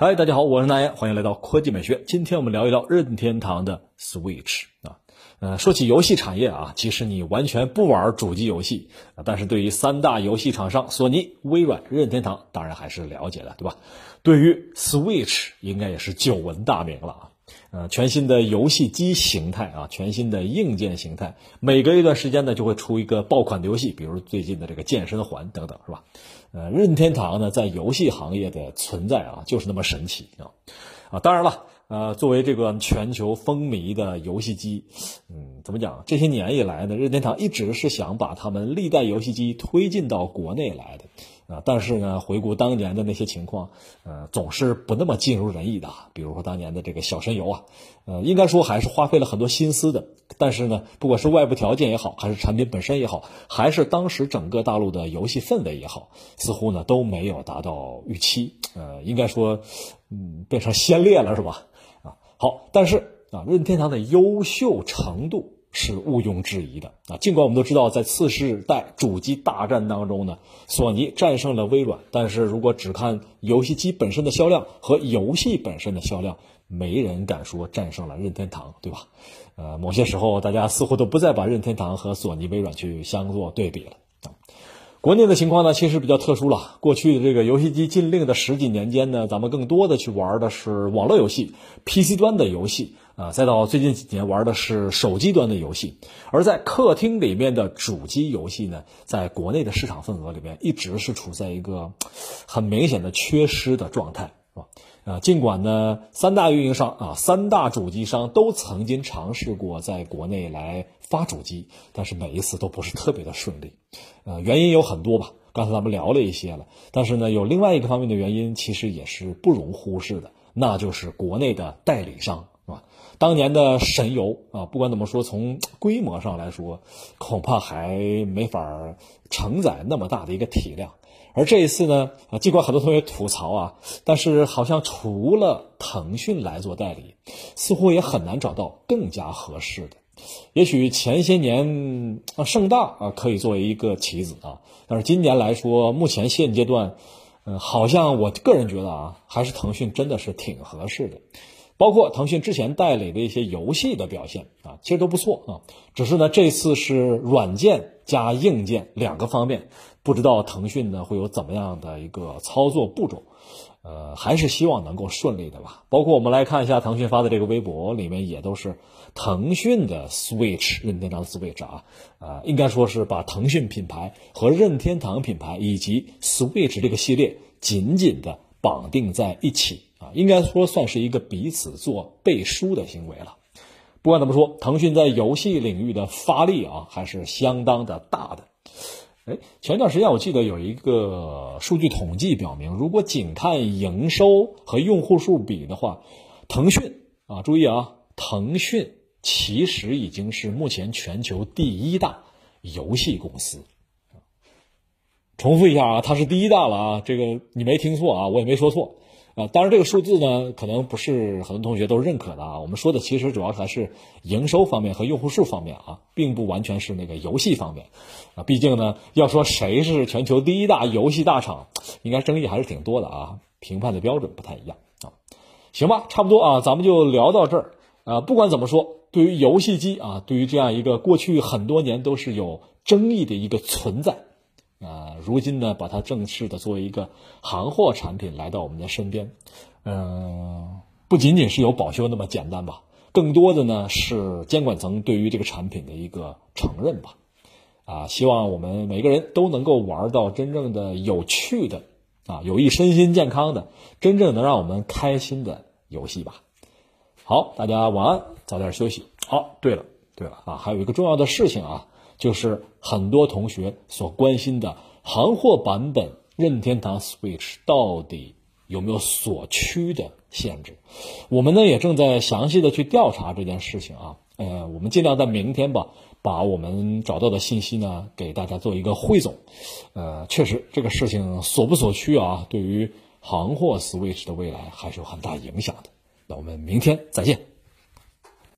嗨，大家好，我是南岩，欢迎来到科技美学。今天我们聊一聊任天堂的 Switch 啊。呃，说起游戏产业啊，其实你完全不玩主机游戏，但是对于三大游戏厂商索尼、微软、任天堂，当然还是了解的，对吧？对于 Switch，应该也是久闻大名了啊。呃，全新的游戏机形态啊，全新的硬件形态，每隔一段时间呢就会出一个爆款的游戏，比如最近的这个健身环等等，是吧？呃，任天堂呢在游戏行业的存在啊，就是那么神奇啊！啊，当然了，呃，作为这个全球风靡的游戏机，嗯，怎么讲？这些年以来呢，任天堂一直是想把他们历代游戏机推进到国内来的。啊，但是呢，回顾当年的那些情况，呃，总是不那么尽如人意的。比如说当年的这个小神游啊，呃，应该说还是花费了很多心思的。但是呢，不管是外部条件也好，还是产品本身也好，还是当时整个大陆的游戏氛围也好，似乎呢都没有达到预期。呃，应该说，嗯，变成先烈了，是吧？啊，好，但是啊，任天堂的优秀程度。是毋庸置疑的啊！尽管我们都知道，在次世代主机大战当中呢，索尼战胜了微软，但是如果只看游戏机本身的销量和游戏本身的销量，没人敢说战胜了任天堂，对吧？呃，某些时候大家似乎都不再把任天堂和索尼、微软去相做对比了。国内的情况呢，其实比较特殊了。过去的这个游戏机禁令的十几年间呢，咱们更多的去玩的是网络游戏、PC 端的游戏。啊，再到最近几年玩的是手机端的游戏，而在客厅里面的主机游戏呢，在国内的市场份额里面一直是处在一个很明显的缺失的状态，啊，尽管呢，三大运营商啊，三大主机商都曾经尝试过在国内来发主机，但是每一次都不是特别的顺利。呃，原因有很多吧，刚才咱们聊了一些了，但是呢，有另外一个方面的原因，其实也是不容忽视的，那就是国内的代理商。当年的神游啊，不管怎么说，从规模上来说，恐怕还没法承载那么大的一个体量。而这一次呢，啊，尽管很多同学吐槽啊，但是好像除了腾讯来做代理，似乎也很难找到更加合适的。也许前些年啊，盛大啊可以作为一个棋子啊，但是今年来说，目前现阶段，嗯，好像我个人觉得啊，还是腾讯真的是挺合适的。包括腾讯之前代理的一些游戏的表现啊，其实都不错啊。只是呢，这次是软件加硬件两个方面，不知道腾讯呢会有怎么样的一个操作步骤。呃，还是希望能够顺利的吧。包括我们来看一下腾讯发的这个微博里面，也都是腾讯的 Switch 任天堂 Switch 啊，啊，应该说是把腾讯品牌和任天堂品牌以及 Switch 这个系列紧紧的绑定在一起。啊，应该说算是一个彼此做背书的行为了。不管怎么说，腾讯在游戏领域的发力啊，还是相当的大的。哎，前段时间我记得有一个数据统计表明，如果仅看营收和用户数比的话，腾讯啊，注意啊，腾讯其实已经是目前全球第一大游戏公司。重复一下啊，它是第一大了啊，这个你没听错啊，我也没说错。啊，当然这个数字呢，可能不是很多同学都认可的啊。我们说的其实主要还是营收方面和用户数方面啊，并不完全是那个游戏方面啊。毕竟呢，要说谁是全球第一大游戏大厂，应该争议还是挺多的啊，评判的标准不太一样啊。行吧，差不多啊，咱们就聊到这儿啊。不管怎么说，对于游戏机啊，对于这样一个过去很多年都是有争议的一个存在。如今呢，把它正式的作为一个行货产品来到我们的身边，嗯，不仅仅是有保修那么简单吧，更多的呢是监管层对于这个产品的一个承认吧，啊，希望我们每个人都能够玩到真正的有趣的，啊，有益身心健康的，真正能让我们开心的游戏吧。好，大家晚安，早点休息。哦，对了，对了啊，还有一个重要的事情啊。就是很多同学所关心的行货版本任天堂 Switch 到底有没有锁区的限制？我们呢也正在详细的去调查这件事情啊。呃，我们尽量在明天吧，把我们找到的信息呢给大家做一个汇总。呃，确实这个事情锁不锁区啊，对于行货 Switch 的未来还是有很大影响的。那我们明天再见。